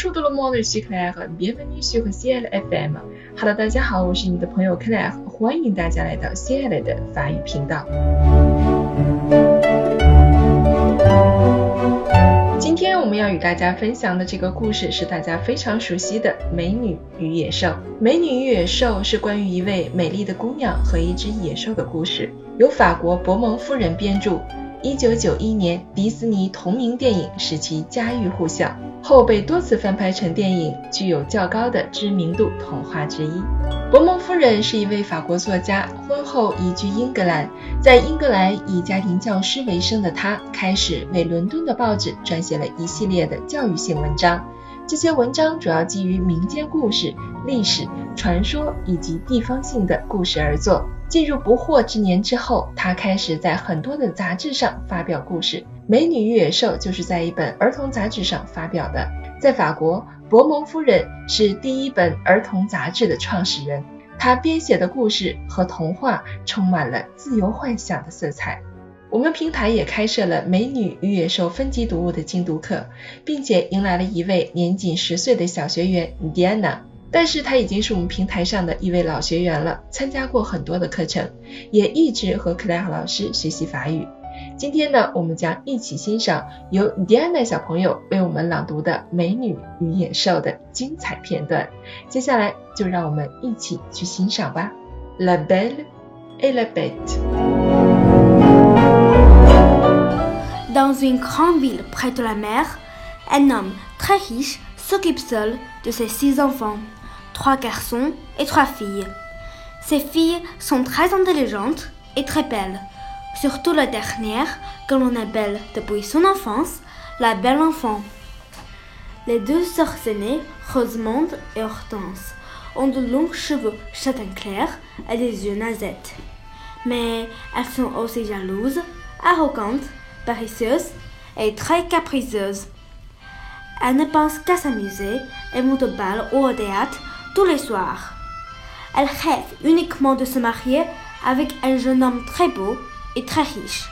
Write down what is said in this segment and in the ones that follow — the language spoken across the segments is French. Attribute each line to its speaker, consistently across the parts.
Speaker 1: Bonjour tout le monde, je suis 克莱尔，Bienvenue sur CL FM。Hello，大家好，我是你的朋友克莱尔，欢迎大家来到 CL 的法语频道。今天我们要与大家分享的这个故事是大家非常熟悉的《美女与野兽》。《美女与野兽》是关于一位美丽的姑娘和一只野兽的故事，由法国博蒙夫人编著。一九九一年，迪士尼同名电影使其家喻户晓，后被多次翻拍成电影，具有较高的知名度童话之一。伯蒙夫人是一位法国作家，婚后移居英格兰，在英格兰以家庭教师为生的她，开始为伦敦的报纸撰写了一系列的教育性文章。这些文章主要基于民间故事、历史传说以及地方性的故事而作。进入不惑之年之后，他开始在很多的杂志上发表故事，《美女与野兽》就是在一本儿童杂志上发表的。在法国，博蒙夫人是第一本儿童杂志的创始人，她编写的故事和童话充满了自由幻想的色彩。我们平台也开设了《美女与野兽》分级读物的精读课，并且迎来了一位年仅十岁的小学员 Diana。但是他已经是我们平台上的一位老学员了，参加过很多的课程，也一直和克莱尔老师学习法语。今天呢，我们将一起欣赏由 Diana 小朋友为我们朗读的《美女与野兽》的精彩片段。接下来就让我们一起去欣赏吧。La belle et la bête.
Speaker 2: Dans une grande ville près de la mer, un homme très riche s'occupe seul de ses six enfants trois garçons et trois filles. Ces filles sont très intelligentes et très belles, surtout la dernière, que l'on appelle depuis son enfance la belle enfant. Les deux sœurs aînées, Rosemonde et Hortense, ont de longs cheveux châtain clair et des yeux nazettes. Mais elles sont aussi jalouses, arrogantes, paresseuses et très capricieuses. Elles ne pensent qu'à s'amuser et vont au bal ou au théâtre tous les soirs. Elle rêve uniquement de se marier avec un jeune homme très beau et très riche.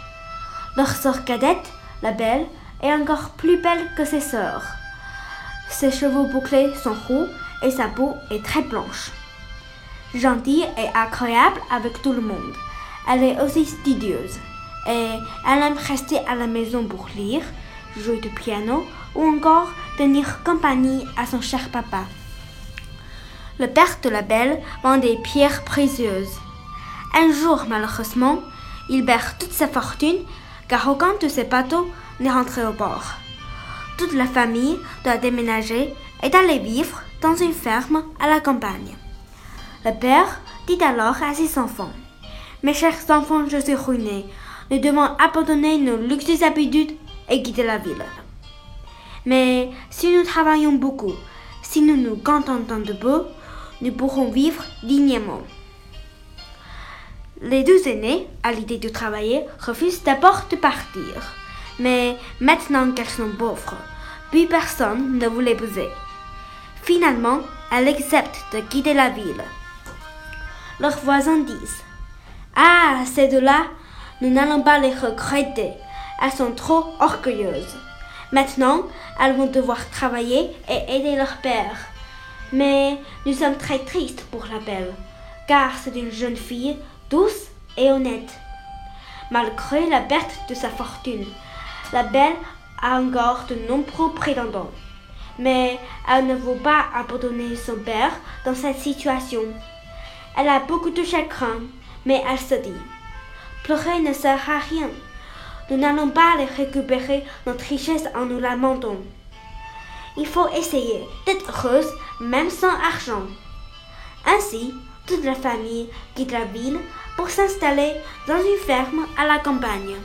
Speaker 2: Leur sœur cadette, la belle, est encore plus belle que ses sœurs. Ses cheveux bouclés sont roux et sa peau est très blanche. Gentille et incroyable avec tout le monde, elle est aussi studieuse et elle aime rester à la maison pour lire, jouer du piano ou encore tenir compagnie à son cher papa. Le père de la belle vend des pierres précieuses. Un jour, malheureusement, il perd toute sa fortune car aucun de ses bateaux n'est rentré au port. Toute la famille doit déménager et aller vivre dans une ferme à la campagne. Le père dit alors à ses enfants Mes chers enfants, je suis ruiné. Nous devons abandonner nos luxueuses habitudes et quitter la ville. Mais si nous travaillons beaucoup, si nous nous contentons de peu, nous pourrons vivre dignement. Les deux aînés, à l'idée de travailler, refusent d'abord de partir. Mais maintenant qu'elles sont pauvres, plus personne ne veut l'épouser. Finalement, elles acceptent de quitter la ville. Leurs voisins disent Ah, ces deux-là, nous n'allons pas les regretter. Elles sont trop orgueilleuses. Maintenant, elles vont devoir travailler et aider leur père. Mais nous sommes très tristes pour la belle, car c'est une jeune fille douce et honnête. Malgré la perte de sa fortune, la belle a encore de nombreux prétendants. Mais elle ne veut pas abandonner son père dans cette situation. Elle a beaucoup de chagrin, mais elle se dit, pleurer ne sert à rien. Nous n'allons pas les récupérer notre richesse en nous lamentant. Il faut essayer d'être heureuse même sans argent. Ainsi, toute la famille quitte la ville pour s'installer dans une ferme à la campagne.